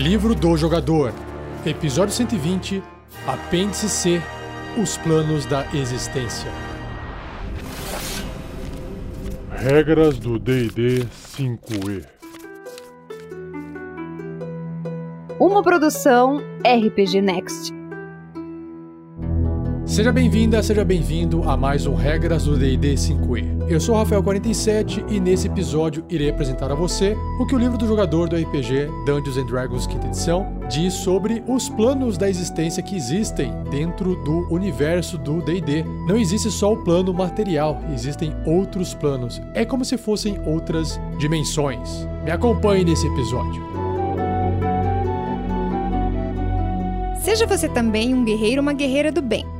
Livro do Jogador, Episódio 120, Apêndice C Os Planos da Existência. Regras do DD 5E Uma produção RPG Next. Seja bem-vinda, seja bem-vindo a mais um Regras do D&D 5e. Eu sou o Rafael47 e nesse episódio irei apresentar a você o que o livro do jogador do RPG Dungeons and Dragons quinta edição diz sobre os planos da existência que existem dentro do universo do D&D. Não existe só o plano material, existem outros planos. É como se fossem outras dimensões. Me acompanhe nesse episódio. Seja você também um guerreiro ou uma guerreira do bem.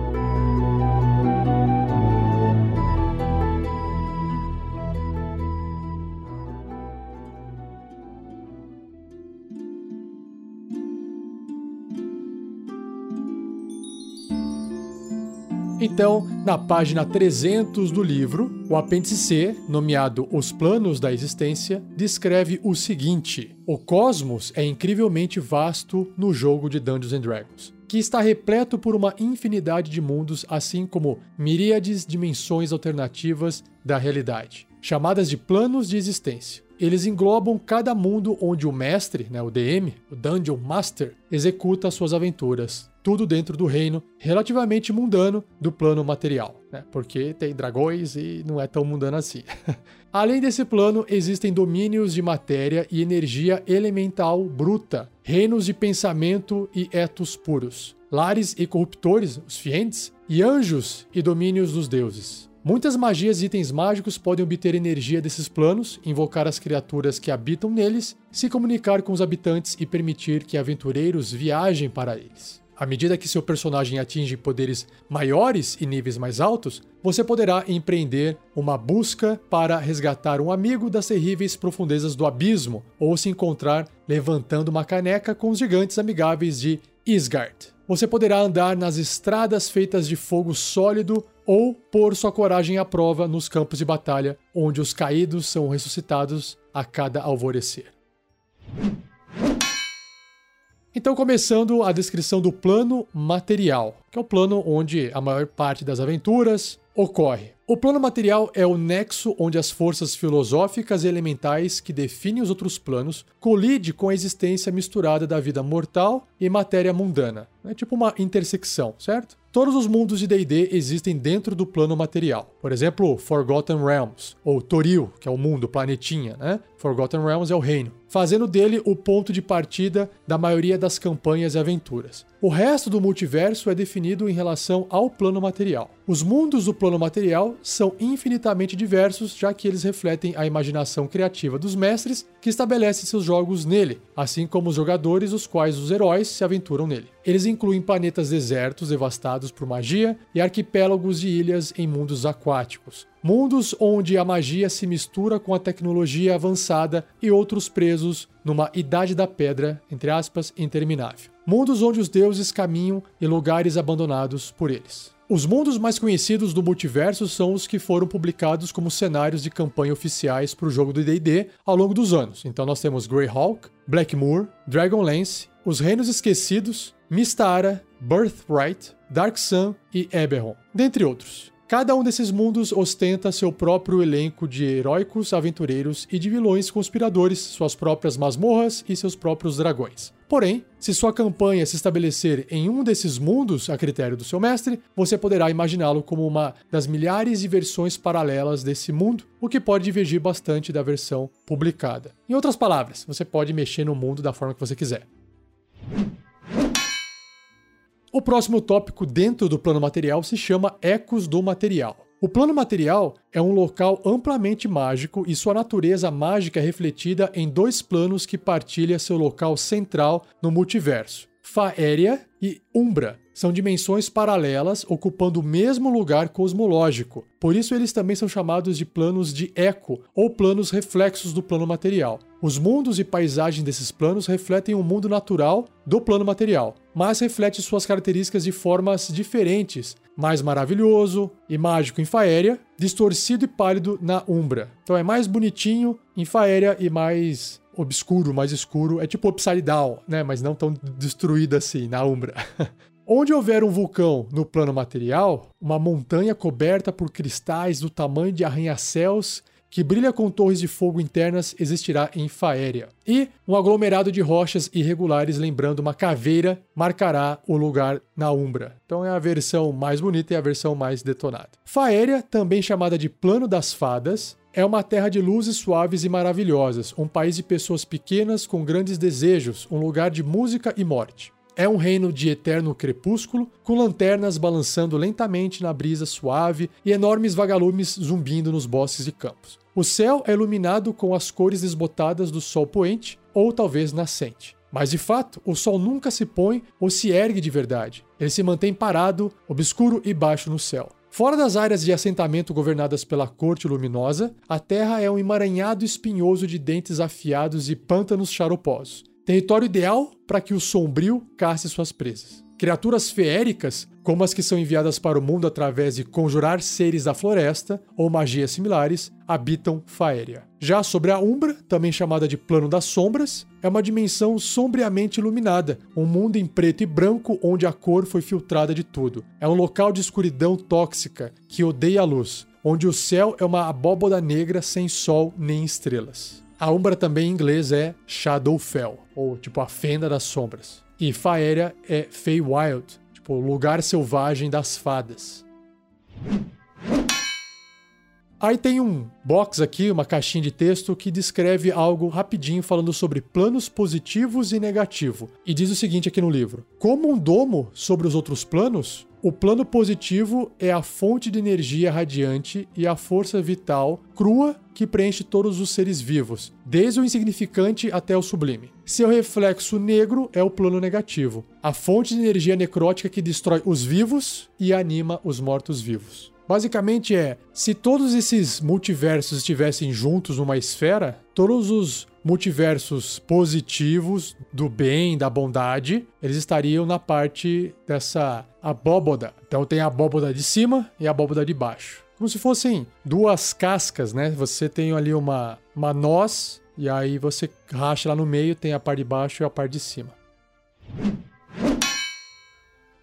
Então, na página 300 do livro, o apêndice C, nomeado Os Planos da Existência, descreve o seguinte: O cosmos é incrivelmente vasto no jogo de Dungeons and Dragons, que está repleto por uma infinidade de mundos, assim como miríades dimensões alternativas da realidade, chamadas de planos de existência. Eles englobam cada mundo onde o mestre, né, o DM, o Dungeon Master, executa suas aventuras, tudo dentro do reino relativamente mundano do plano material, né? Porque tem dragões e não é tão mundano assim. Além desse plano, existem domínios de matéria e energia elemental bruta, reinos de pensamento e etos puros, lares e corruptores, os fientes, e anjos e domínios dos deuses. Muitas magias e itens mágicos podem obter energia desses planos, invocar as criaturas que habitam neles, se comunicar com os habitantes e permitir que aventureiros viajem para eles. À medida que seu personagem atinge poderes maiores e níveis mais altos, você poderá empreender uma busca para resgatar um amigo das terríveis profundezas do abismo ou se encontrar levantando uma caneca com os gigantes amigáveis de Isgard. Você poderá andar nas estradas feitas de fogo sólido ou pôr sua coragem à prova nos campos de batalha, onde os caídos são ressuscitados a cada alvorecer. Então, começando a descrição do plano material, que é o plano onde a maior parte das aventuras ocorre. O plano material é o nexo onde as forças filosóficas e elementais que definem os outros planos colide com a existência misturada da vida mortal e matéria mundana. É tipo uma intersecção, certo? Todos os mundos de D&D existem dentro do plano material. Por exemplo, Forgotten Realms, ou Toril, que é o mundo, planetinha, né? Forgotten Realms é o reino, fazendo dele o ponto de partida da maioria das campanhas e aventuras. O resto do multiverso é definido em relação ao plano material. Os mundos do plano material são infinitamente diversos, já que eles refletem a imaginação criativa dos mestres que estabelecem seus jogos nele, assim como os jogadores, os quais os heróis se aventuram nele. Eles incluem planetas desertos devastados por magia e arquipélagos de ilhas em mundos aquáticos. Mundos onde a magia se mistura com a tecnologia avançada e outros presos numa idade da pedra, entre aspas, interminável. Mundos onde os deuses caminham em lugares abandonados por eles. Os mundos mais conhecidos do multiverso são os que foram publicados como cenários de campanha oficiais para o jogo do D&D ao longo dos anos. Então nós temos Greyhawk, Blackmoor, Dragonlance, Os Reinos Esquecidos, Mistara, Birthright, Dark Sun e Eberron, dentre outros. Cada um desses mundos ostenta seu próprio elenco de heróicos aventureiros e de vilões conspiradores, suas próprias masmorras e seus próprios dragões. Porém, se sua campanha se estabelecer em um desses mundos a critério do seu mestre, você poderá imaginá-lo como uma das milhares de versões paralelas desse mundo, o que pode divergir bastante da versão publicada. Em outras palavras, você pode mexer no mundo da forma que você quiser. O próximo tópico dentro do plano material se chama Ecos do Material. O plano material é um local amplamente mágico e sua natureza mágica é refletida em dois planos que partilha seu local central no multiverso. Faéria e Umbra. São dimensões paralelas ocupando o mesmo lugar cosmológico. Por isso, eles também são chamados de planos de eco ou planos reflexos do plano material. Os mundos e paisagens desses planos refletem o mundo natural do plano material, mas reflete suas características de formas diferentes, mais maravilhoso e mágico em Faéria, distorcido e pálido na Umbra. Então é mais bonitinho em Faéria e mais obscuro, mais escuro. É tipo Upside Down, né? Mas não tão destruído assim na Umbra. Onde houver um vulcão no plano material, uma montanha coberta por cristais do tamanho de arranha-céus que brilha com torres de fogo internas existirá em Faéria. E um aglomerado de rochas irregulares, lembrando uma caveira, marcará o lugar na Umbra. Então é a versão mais bonita e a versão mais detonada. Faéria, também chamada de Plano das Fadas, é uma terra de luzes suaves e maravilhosas, um país de pessoas pequenas com grandes desejos, um lugar de música e morte. É um reino de eterno crepúsculo, com lanternas balançando lentamente na brisa suave e enormes vagalumes zumbindo nos bosques e campos. O céu é iluminado com as cores desbotadas do sol poente ou talvez nascente. Mas de fato, o sol nunca se põe ou se ergue de verdade. Ele se mantém parado, obscuro e baixo no céu. Fora das áreas de assentamento governadas pela corte luminosa, a terra é um emaranhado espinhoso de dentes afiados e pântanos charoposos. Território ideal para que o sombrio casse suas presas. Criaturas feéricas, como as que são enviadas para o mundo através de conjurar seres da floresta ou magias similares, habitam Faéria. Já sobre a Umbra, também chamada de Plano das Sombras, é uma dimensão sombriamente iluminada, um mundo em preto e branco onde a cor foi filtrada de tudo. É um local de escuridão tóxica que odeia a luz, onde o céu é uma abóboda negra sem sol nem estrelas. A Umbra também em inglês é Shadowfell, ou tipo a Fenda das Sombras. E Faéria é Feywild, tipo lugar selvagem das fadas. Aí tem um box aqui, uma caixinha de texto que descreve algo rapidinho falando sobre planos positivos e negativo. E diz o seguinte aqui no livro: Como um domo sobre os outros planos, o plano positivo é a fonte de energia radiante e a força vital crua que preenche todos os seres vivos, desde o insignificante até o sublime. Seu reflexo negro é o plano negativo, a fonte de energia necrótica que destrói os vivos e anima os mortos-vivos. Basicamente é, se todos esses multiversos estivessem juntos numa esfera, todos os multiversos positivos do bem, da bondade, eles estariam na parte dessa abóboda. Então tem a abóboda de cima e a abóboda de baixo. Como se fossem duas cascas, né? Você tem ali uma, uma noz e aí você racha lá no meio, tem a parte de baixo e a parte de cima.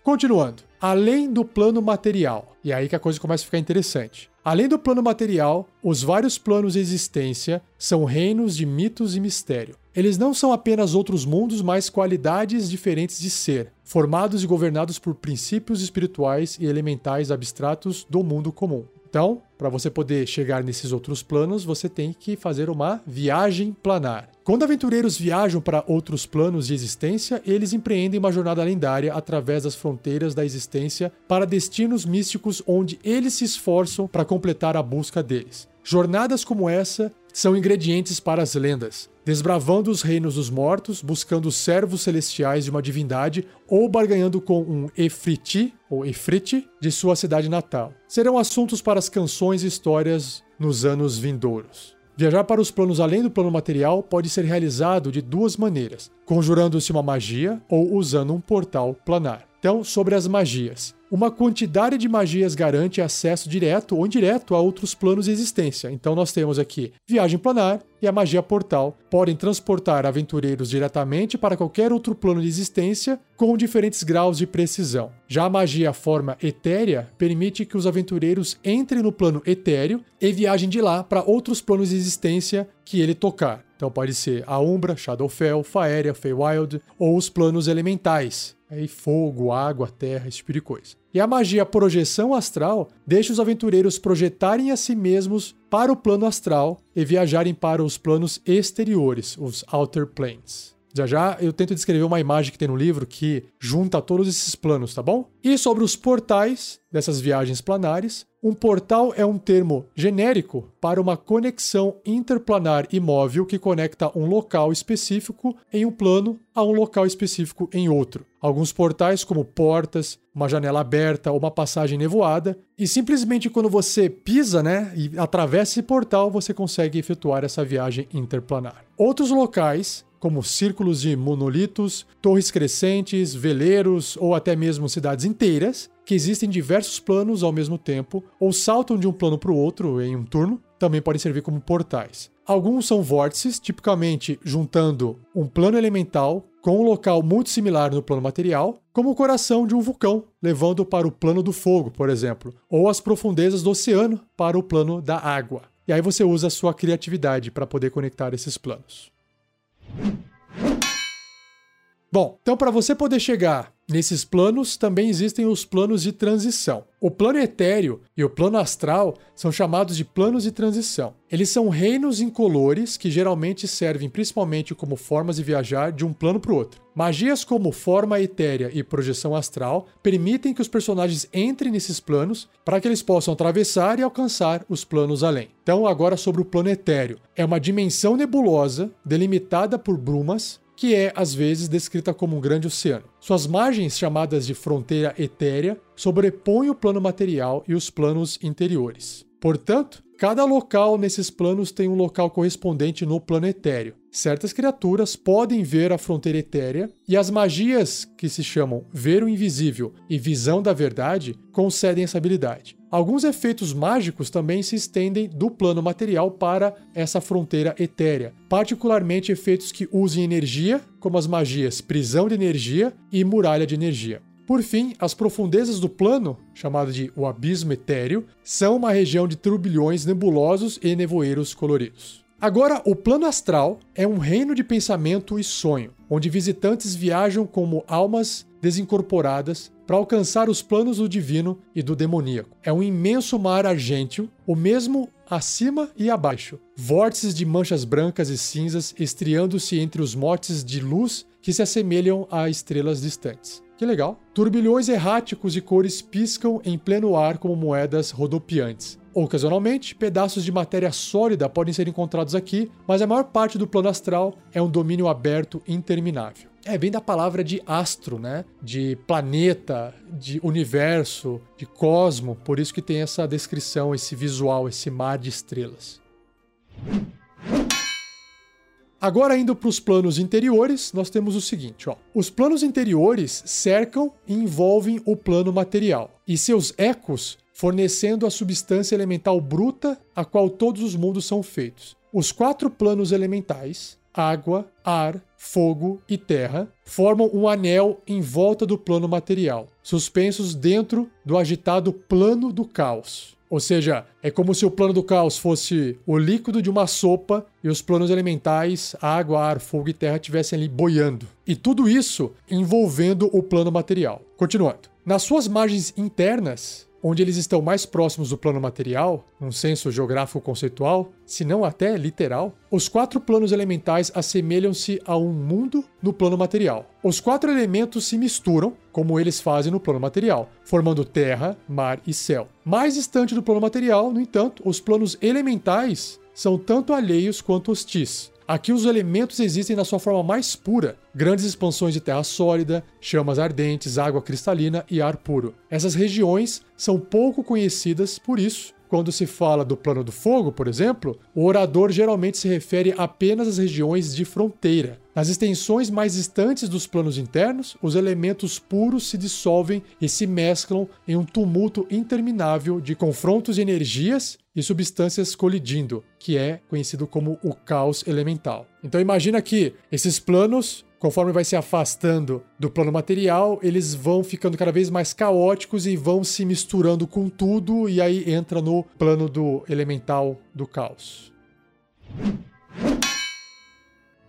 Continuando, além do plano material, e aí que a coisa começa a ficar interessante. Além do plano material, os vários planos de existência são reinos de mitos e mistério. Eles não são apenas outros mundos, mas qualidades diferentes de ser, formados e governados por princípios espirituais e elementais abstratos do mundo comum. Então, para você poder chegar nesses outros planos, você tem que fazer uma viagem planar. Quando aventureiros viajam para outros planos de existência, eles empreendem uma jornada lendária através das fronteiras da existência para destinos místicos onde eles se esforçam para completar a busca deles. Jornadas como essa são ingredientes para as lendas, desbravando os reinos dos mortos, buscando os servos celestiais de uma divindade ou barganhando com um Efriti, ou Efriti, de sua cidade natal. Serão assuntos para as canções e histórias nos anos vindouros. Viajar para os planos além do plano material pode ser realizado de duas maneiras: conjurando-se uma magia ou usando um portal planar. Então, sobre as magias. Uma quantidade de magias garante acesso direto ou indireto a outros planos de existência. Então nós temos aqui viagem planar e a magia portal. Podem transportar aventureiros diretamente para qualquer outro plano de existência com diferentes graus de precisão. Já a magia forma etérea permite que os aventureiros entrem no plano etéreo e viajem de lá para outros planos de existência que ele tocar. Então pode ser a Umbra, Shadowfell, Faéria, Feywild ou os planos elementais, Aí fogo, água, terra, esse tipo de coisa. E a magia projeção astral deixa os aventureiros projetarem a si mesmos para o plano astral e viajarem para os planos exteriores, os outer planes. Já já eu tento descrever uma imagem que tem no livro que junta todos esses planos, tá bom? E sobre os portais dessas viagens planares, Um portal é um termo genérico para uma conexão interplanar imóvel que conecta um local específico em um plano a um local específico em outro. Alguns portais, como portas, uma janela aberta ou uma passagem nevoada, e simplesmente quando você pisa né, e atravessa esse portal, você consegue efetuar essa viagem interplanar. Outros locais como círculos de monolitos, torres crescentes, veleiros ou até mesmo cidades inteiras, que existem diversos planos ao mesmo tempo ou saltam de um plano para o outro em um turno, também podem servir como portais. Alguns são vórtices, tipicamente juntando um plano elemental com um local muito similar no plano material, como o coração de um vulcão, levando para o plano do fogo, por exemplo, ou as profundezas do oceano para o plano da água. E aí você usa a sua criatividade para poder conectar esses planos. Bom, então para você poder chegar nesses planos, também existem os planos de transição. O plano etéreo e o plano astral são chamados de planos de transição. Eles são reinos incolores que geralmente servem principalmente como formas de viajar de um plano para o outro. Magias como forma etérea e projeção astral permitem que os personagens entrem nesses planos para que eles possam atravessar e alcançar os planos além. Então, agora sobre o plano etéreo. É uma dimensão nebulosa delimitada por brumas que é às vezes descrita como um grande oceano. Suas margens, chamadas de fronteira etérea, sobrepõem o plano material e os planos interiores. Portanto, cada local nesses planos tem um local correspondente no plano etéreo. Certas criaturas podem ver a fronteira etérea e as magias que se chamam Ver o Invisível e Visão da Verdade concedem essa habilidade. Alguns efeitos mágicos também se estendem do plano material para essa fronteira etérea, particularmente efeitos que usem energia, como as magias Prisão de Energia e Muralha de Energia. Por fim, as profundezas do plano, chamado de o Abismo Etéreo, são uma região de turbilhões nebulosos e nevoeiros coloridos. Agora, o plano astral é um reino de pensamento e sonho, onde visitantes viajam como almas desincorporadas para alcançar os planos do divino e do demoníaco. É um imenso mar argênteo, o mesmo acima e abaixo. Vórtices de manchas brancas e cinzas estriando-se entre os motes de luz que se assemelham a estrelas distantes. Que legal. Turbilhões erráticos de cores piscam em pleno ar como moedas rodopiantes. Ocasionalmente, pedaços de matéria sólida podem ser encontrados aqui, mas a maior parte do plano astral é um domínio aberto interminável. É, vem da palavra de astro, né? De planeta, de universo, de cosmo, por isso que tem essa descrição, esse visual, esse mar de estrelas. Agora, indo para os planos interiores, nós temos o seguinte: ó. os planos interiores cercam e envolvem o plano material, e seus ecos fornecendo a substância elemental bruta a qual todos os mundos são feitos. Os quatro planos elementais, água, ar, fogo e terra, formam um anel em volta do plano material, suspensos dentro do agitado plano do caos. Ou seja, é como se o plano do caos fosse o líquido de uma sopa e os planos elementais, água, ar, fogo e terra, estivessem ali boiando. E tudo isso envolvendo o plano material. Continuando. Nas suas margens internas, onde eles estão mais próximos do plano material, num senso geográfico conceitual, se não até literal, os quatro planos elementais assemelham-se a um mundo no plano material. Os quatro elementos se misturam, como eles fazem no plano material, formando terra, mar e céu. Mais distante do plano material, no entanto, os planos elementais são tanto alheios quanto hostis. Aqui os elementos existem na sua forma mais pura: grandes expansões de terra sólida, chamas ardentes, água cristalina e ar puro. Essas regiões são pouco conhecidas por isso. Quando se fala do plano do fogo, por exemplo, o orador geralmente se refere apenas às regiões de fronteira. Nas extensões mais distantes dos planos internos, os elementos puros se dissolvem e se mesclam em um tumulto interminável de confrontos de energias e substâncias colidindo, que é conhecido como o caos elemental. Então imagina que esses planos conforme vai se afastando do plano material, eles vão ficando cada vez mais caóticos e vão se misturando com tudo, e aí entra no plano do elemental do caos.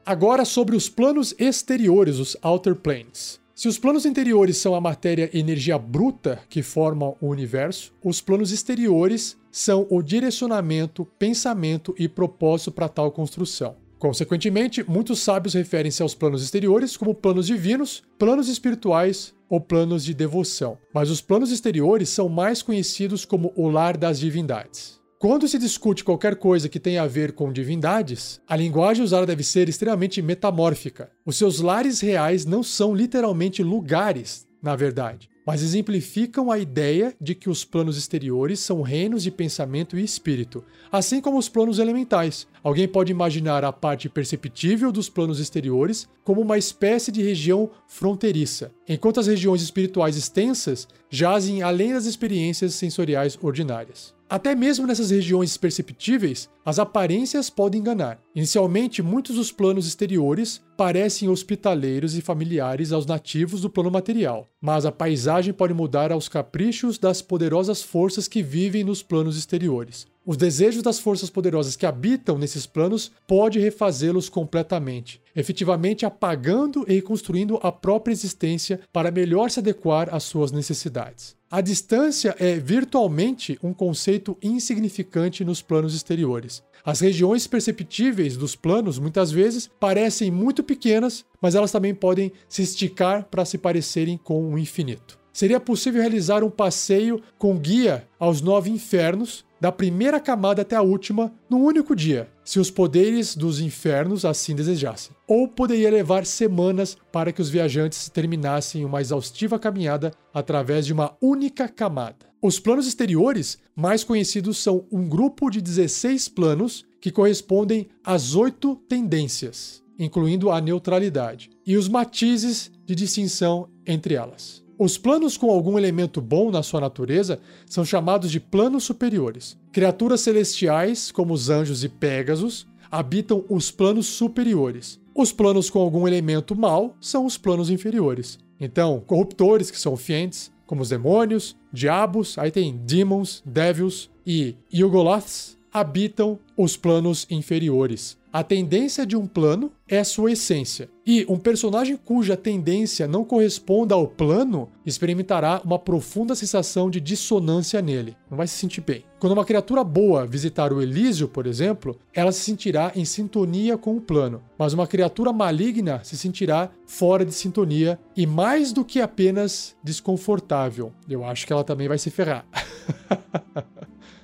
Agora sobre os planos exteriores, os outer planes. Se os planos interiores são a matéria e energia bruta que formam o universo, os planos exteriores são o direcionamento, pensamento e propósito para tal construção. Consequentemente, muitos sábios referem-se aos planos exteriores como planos divinos, planos espirituais ou planos de devoção, mas os planos exteriores são mais conhecidos como o lar das divindades. Quando se discute qualquer coisa que tenha a ver com divindades, a linguagem usada deve ser extremamente metamórfica. Os seus lares reais não são literalmente lugares, na verdade mas exemplificam a ideia de que os planos exteriores são reinos de pensamento e espírito, assim como os planos elementais. Alguém pode imaginar a parte perceptível dos planos exteriores como uma espécie de região fronteiriça, enquanto as regiões espirituais extensas jazem além das experiências sensoriais ordinárias. Até mesmo nessas regiões perceptíveis, as aparências podem enganar. Inicialmente, muitos dos planos exteriores parecem hospitaleiros e familiares aos nativos do plano material, mas a paisagem pode mudar aos caprichos das poderosas forças que vivem nos planos exteriores. Os desejos das forças poderosas que habitam nesses planos pode refazê-los completamente, efetivamente apagando e reconstruindo a própria existência para melhor se adequar às suas necessidades. A distância é virtualmente um conceito insignificante nos planos exteriores. As regiões perceptíveis dos planos muitas vezes parecem muito pequenas, mas elas também podem se esticar para se parecerem com o infinito. Seria possível realizar um passeio com guia aos nove infernos da primeira camada até a última num único dia, se os poderes dos infernos assim desejassem. Ou poderia levar semanas para que os viajantes terminassem uma exaustiva caminhada através de uma única camada. Os planos exteriores, mais conhecidos, são um grupo de 16 planos que correspondem às oito tendências, incluindo a neutralidade, e os matizes de distinção entre elas. Os planos com algum elemento bom na sua natureza são chamados de planos superiores. Criaturas celestiais, como os anjos e Pégasos, habitam os planos superiores. Os planos com algum elemento mal são os planos inferiores. Então, corruptores, que são fientes, como os demônios, diabos, aí tem demons, devils e Yugoloths, habitam os planos inferiores. A tendência de um plano é sua essência. E um personagem cuja tendência não corresponda ao plano experimentará uma profunda sensação de dissonância nele. Não vai se sentir bem. Quando uma criatura boa visitar o Elísio, por exemplo, ela se sentirá em sintonia com o plano. Mas uma criatura maligna se sentirá fora de sintonia e mais do que apenas desconfortável. Eu acho que ela também vai se ferrar.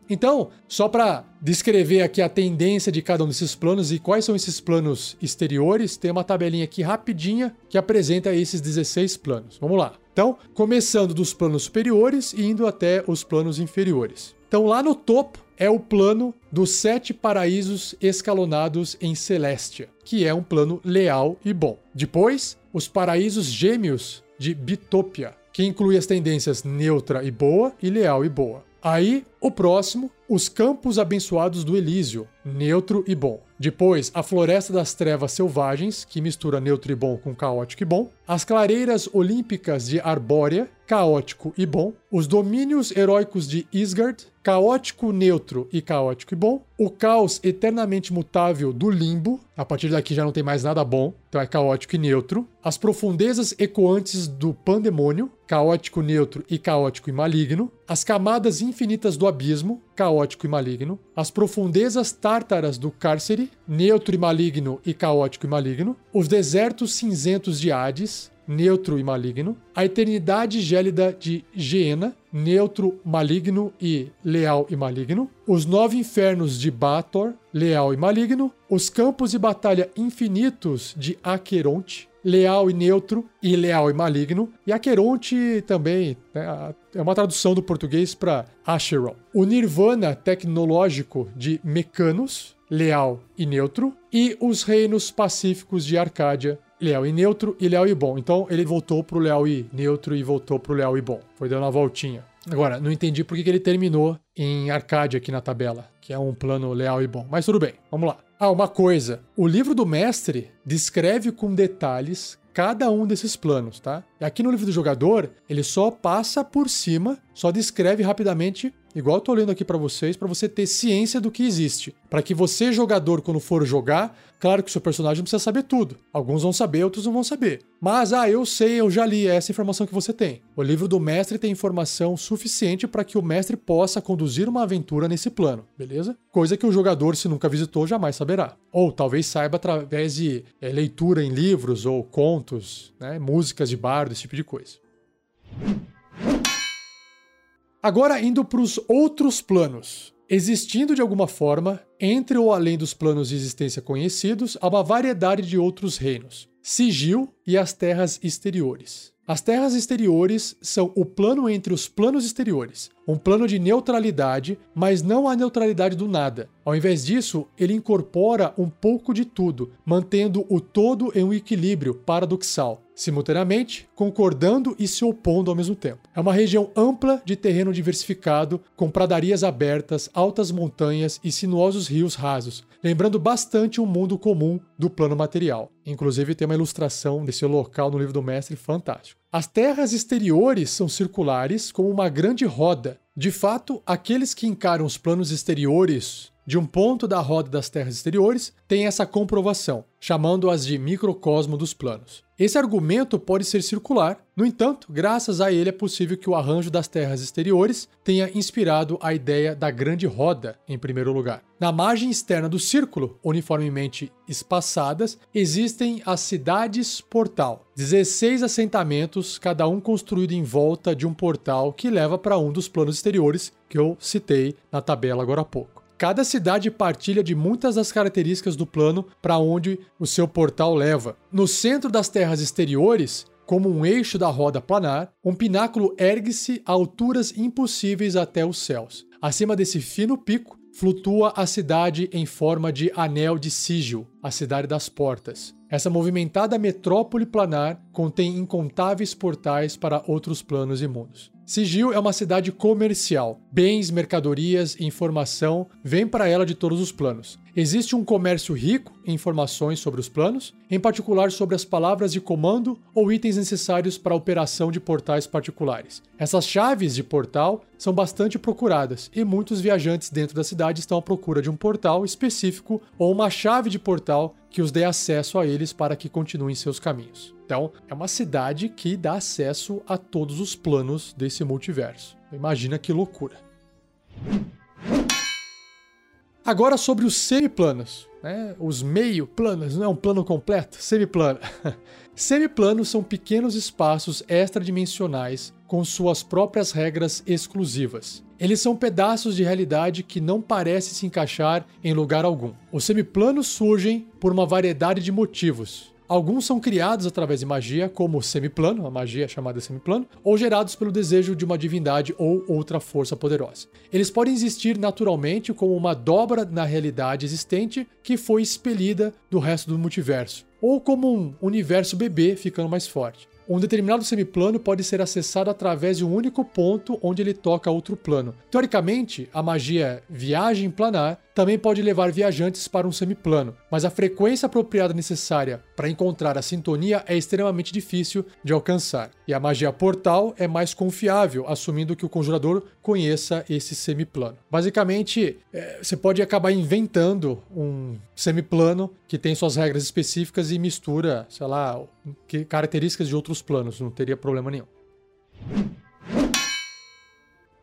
Então, só para descrever aqui a tendência de cada um desses planos e quais são esses planos exteriores, tem uma tabelinha aqui rapidinha que apresenta esses 16 planos. Vamos lá. Então, começando dos planos superiores e indo até os planos inferiores. Então, lá no topo é o plano dos sete paraísos escalonados em Celestia, que é um plano leal e bom. Depois, os paraísos gêmeos de Bitopia, que inclui as tendências neutra e boa e leal e boa. Aí, o próximo, os campos abençoados do Elísio, neutro e bom. Depois, a Floresta das Trevas Selvagens, que mistura neutro e bom com caótico e bom. As Clareiras Olímpicas de Arbórea, caótico e bom. Os Domínios Heróicos de Isgard, caótico, neutro e caótico e bom. O Caos Eternamente Mutável do Limbo, a partir daqui já não tem mais nada bom, então é caótico e neutro. As Profundezas Ecoantes do Pandemônio, caótico, neutro e caótico e maligno. As Camadas Infinitas do Abismo, caótico e maligno. As Profundezas Tártaras do Cárcere, neutro e maligno e caótico e maligno. Os Desertos Cinzentos de Hades, neutro e maligno. A Eternidade Gélida de Geena, neutro, maligno e leal e maligno. Os Nove Infernos de Bator, leal e maligno. Os Campos de Batalha Infinitos de Aqueronte, leal e neutro e leal e maligno. E Aqueronte também né, é uma tradução do português para Acheron. O Nirvana tecnológico de Mecanos, leal e neutro. E os reinos pacíficos de Arcádia, leal e neutro e leal e bom. Então ele voltou pro leal e neutro e voltou pro leal e bom. Foi dando uma voltinha. Agora, não entendi por que ele terminou em Arcádia aqui na tabela, que é um plano leal e bom. Mas tudo bem, vamos lá. Ah, uma coisa. O livro do mestre descreve com detalhes cada um desses planos, tá? Aqui no livro do jogador, ele só passa por cima, só descreve rapidamente igual eu tô lendo aqui para vocês, para você ter ciência do que existe. Para que você, jogador, quando for jogar, claro que o seu personagem não precisa saber tudo. Alguns vão saber, outros não vão saber. Mas, ah, eu sei, eu já li, é essa informação que você tem. O livro do mestre tem informação suficiente para que o mestre possa conduzir uma aventura nesse plano, beleza? Coisa que o jogador, se nunca visitou, jamais saberá. Ou talvez saiba através de é, leitura em livros ou contos, né, músicas de bardo, esse tipo de coisa. Agora indo para os outros planos. Existindo de alguma forma, entre ou além dos planos de existência conhecidos, há uma variedade de outros reinos: Sigil e as terras exteriores. As terras exteriores são o plano entre os planos exteriores, um plano de neutralidade, mas não a neutralidade do nada. Ao invés disso, ele incorpora um pouco de tudo, mantendo o todo em um equilíbrio paradoxal, simultaneamente concordando e se opondo ao mesmo tempo. É uma região ampla de terreno diversificado, com pradarias abertas, altas montanhas e sinuosos rios rasos, lembrando bastante um mundo comum do plano material. Inclusive tem uma ilustração desse local no livro do mestre fantástico. As terras exteriores são circulares como uma grande roda. De fato, aqueles que encaram os planos exteriores de um ponto da roda das terras exteriores têm essa comprovação, chamando-as de microcosmo dos planos. Esse argumento pode ser circular, no entanto, graças a ele é possível que o arranjo das terras exteriores tenha inspirado a ideia da grande roda em primeiro lugar. Na margem externa do círculo, uniformemente espaçadas, existem as cidades portal, 16 assentamentos, cada um construído em volta de um portal que leva para um dos planos exteriores que eu citei na tabela agora há pouco. Cada cidade partilha de muitas das características do plano para onde o seu portal leva. No centro das terras exteriores, como um eixo da roda planar, um pináculo ergue-se a alturas impossíveis até os céus. Acima desse fino pico, flutua a cidade em forma de anel de Sigil, a cidade das portas. Essa movimentada metrópole planar contém incontáveis portais para outros planos e mundos. Sigil é uma cidade comercial. Bens, mercadorias e informação vêm para ela de todos os planos. Existe um comércio rico em informações sobre os planos, em particular sobre as palavras de comando ou itens necessários para a operação de portais particulares. Essas chaves de portal são bastante procuradas e muitos viajantes dentro da cidade estão à procura de um portal específico ou uma chave de portal que os dê acesso a eles para que continuem seus caminhos. Então, é uma cidade que dá acesso a todos os planos desse multiverso. Imagina que loucura. Agora sobre os semiplanos, né? os meio planos, não é um plano completo, semiplano. Semiplanos são pequenos espaços extradimensionais com suas próprias regras exclusivas. Eles são pedaços de realidade que não parecem se encaixar em lugar algum. Os semiplanos surgem por uma variedade de motivos, Alguns são criados através de magia, como o semiplano, a magia chamada semiplano, ou gerados pelo desejo de uma divindade ou outra força poderosa. Eles podem existir naturalmente como uma dobra na realidade existente que foi expelida do resto do multiverso, ou como um universo bebê ficando mais forte. Um determinado semiplano pode ser acessado através de um único ponto onde ele toca outro plano. Teoricamente, a magia viagem planar também pode levar viajantes para um semiplano, mas a frequência apropriada necessária para encontrar a sintonia é extremamente difícil de alcançar. E a magia portal é mais confiável, assumindo que o conjurador conheça esse semiplano. Basicamente, é, você pode acabar inventando um semiplano que tem suas regras específicas e mistura, sei lá, características de outros planos, não teria problema nenhum.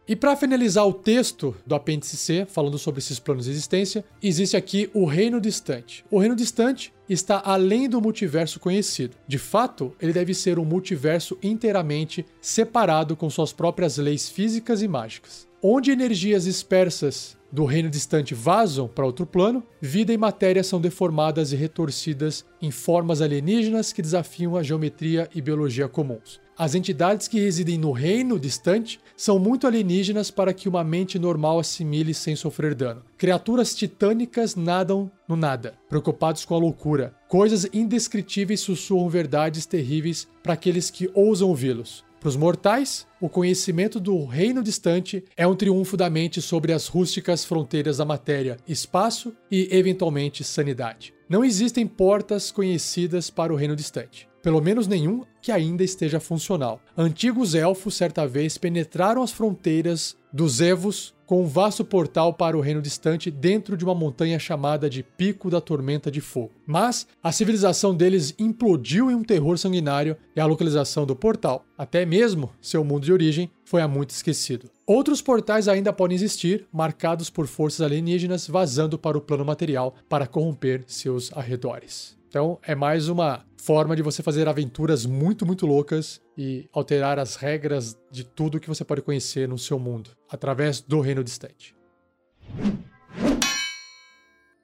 E para finalizar o texto do apêndice C, falando sobre esses planos de existência, existe aqui o reino distante. O reino distante está além do multiverso conhecido. De fato, ele deve ser um multiverso inteiramente separado com suas próprias leis físicas e mágicas. Onde energias dispersas do reino distante vazam para outro plano, vida e matéria são deformadas e retorcidas em formas alienígenas que desafiam a geometria e biologia comuns. As entidades que residem no reino distante são muito alienígenas para que uma mente normal assimile sem sofrer dano. Criaturas titânicas nadam no nada, preocupados com a loucura. Coisas indescritíveis sussurram verdades terríveis para aqueles que ousam ouvi-los. Para os mortais, o conhecimento do reino distante é um triunfo da mente sobre as rústicas fronteiras da matéria, espaço e, eventualmente, sanidade. Não existem portas conhecidas para o reino distante pelo menos nenhum que ainda esteja funcional. Antigos elfos certa vez penetraram as fronteiras dos Evos com um vasto portal para o reino distante dentro de uma montanha chamada de Pico da Tormenta de Fogo. Mas a civilização deles implodiu em um terror sanguinário e a localização do portal, até mesmo seu mundo de origem, foi há muito esquecido. Outros portais ainda podem existir, marcados por forças alienígenas vazando para o plano material para corromper seus arredores. Então é mais uma forma de você fazer aventuras muito, muito loucas e alterar as regras de tudo que você pode conhecer no seu mundo através do Reino Distante.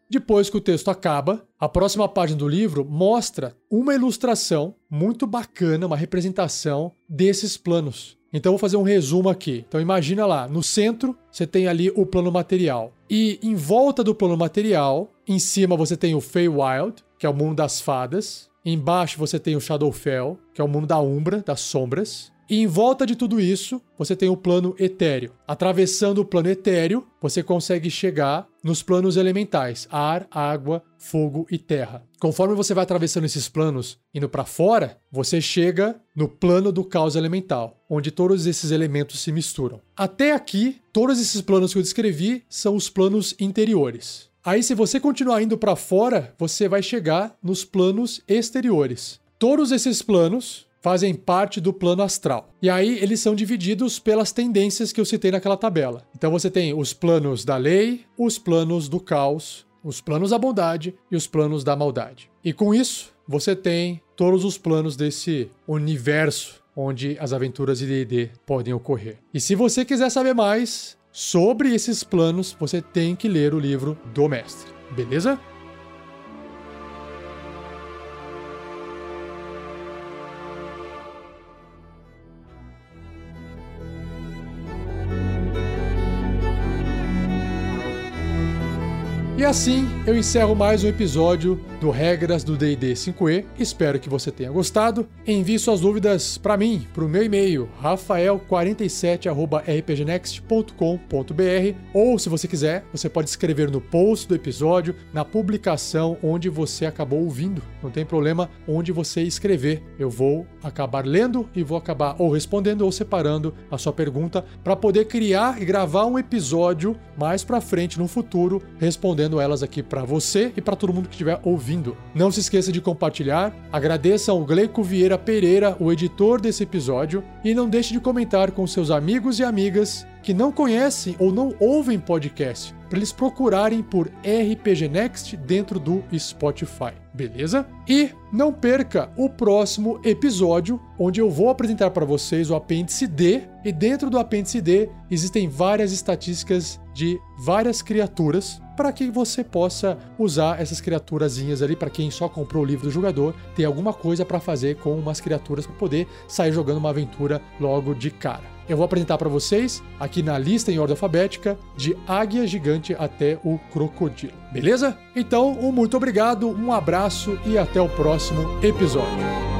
Depois que o texto acaba, a próxima página do livro mostra uma ilustração muito bacana, uma representação desses planos. Então vou fazer um resumo aqui. Então imagina lá, no centro você tem ali o plano material. E em volta do plano material, em cima você tem o Feywild, que é o mundo das fadas. Embaixo você tem o Shadowfell, que é o mundo da Umbra, das sombras. E em volta de tudo isso, você tem o plano etéreo. Atravessando o plano etéreo, você consegue chegar nos planos elementais: ar, água, fogo e terra. Conforme você vai atravessando esses planos indo para fora, você chega no plano do caos elemental, onde todos esses elementos se misturam. Até aqui, todos esses planos que eu descrevi são os planos interiores. Aí, se você continuar indo para fora, você vai chegar nos planos exteriores. Todos esses planos fazem parte do plano astral. E aí eles são divididos pelas tendências que eu citei naquela tabela. Então você tem os planos da lei, os planos do caos, os planos da bondade e os planos da maldade. E com isso, você tem todos os planos desse universo onde as aventuras de D&D podem ocorrer. E se você quiser saber mais sobre esses planos, você tem que ler o livro do mestre. Beleza? E assim eu encerro mais um episódio do Regras do D&D 5e. Espero que você tenha gostado. Envie suas dúvidas para mim, para o meu e-mail rafael47@rpgnext.com.br ou se você quiser, você pode escrever no post do episódio, na publicação onde você acabou ouvindo. Não tem problema onde você escrever. Eu vou acabar lendo e vou acabar ou respondendo ou separando a sua pergunta para poder criar e gravar um episódio mais para frente no futuro respondendo elas aqui para você e para todo mundo que estiver ouvindo. Não se esqueça de compartilhar, agradeça ao Gleico Vieira Pereira, o editor desse episódio, e não deixe de comentar com seus amigos e amigas que não conhecem ou não ouvem podcast, para eles procurarem por RPG Next dentro do Spotify, beleza? E não perca o próximo episódio, onde eu vou apresentar para vocês o apêndice D, e dentro do apêndice D existem várias estatísticas de várias criaturas para que você possa usar essas criaturazinhas ali para quem só comprou o livro do jogador, ter alguma coisa para fazer com umas criaturas para poder sair jogando uma aventura logo de cara. Eu vou apresentar para vocês aqui na lista em ordem alfabética de águia gigante até o crocodilo. Beleza? Então, um muito obrigado, um abraço e até o próximo episódio.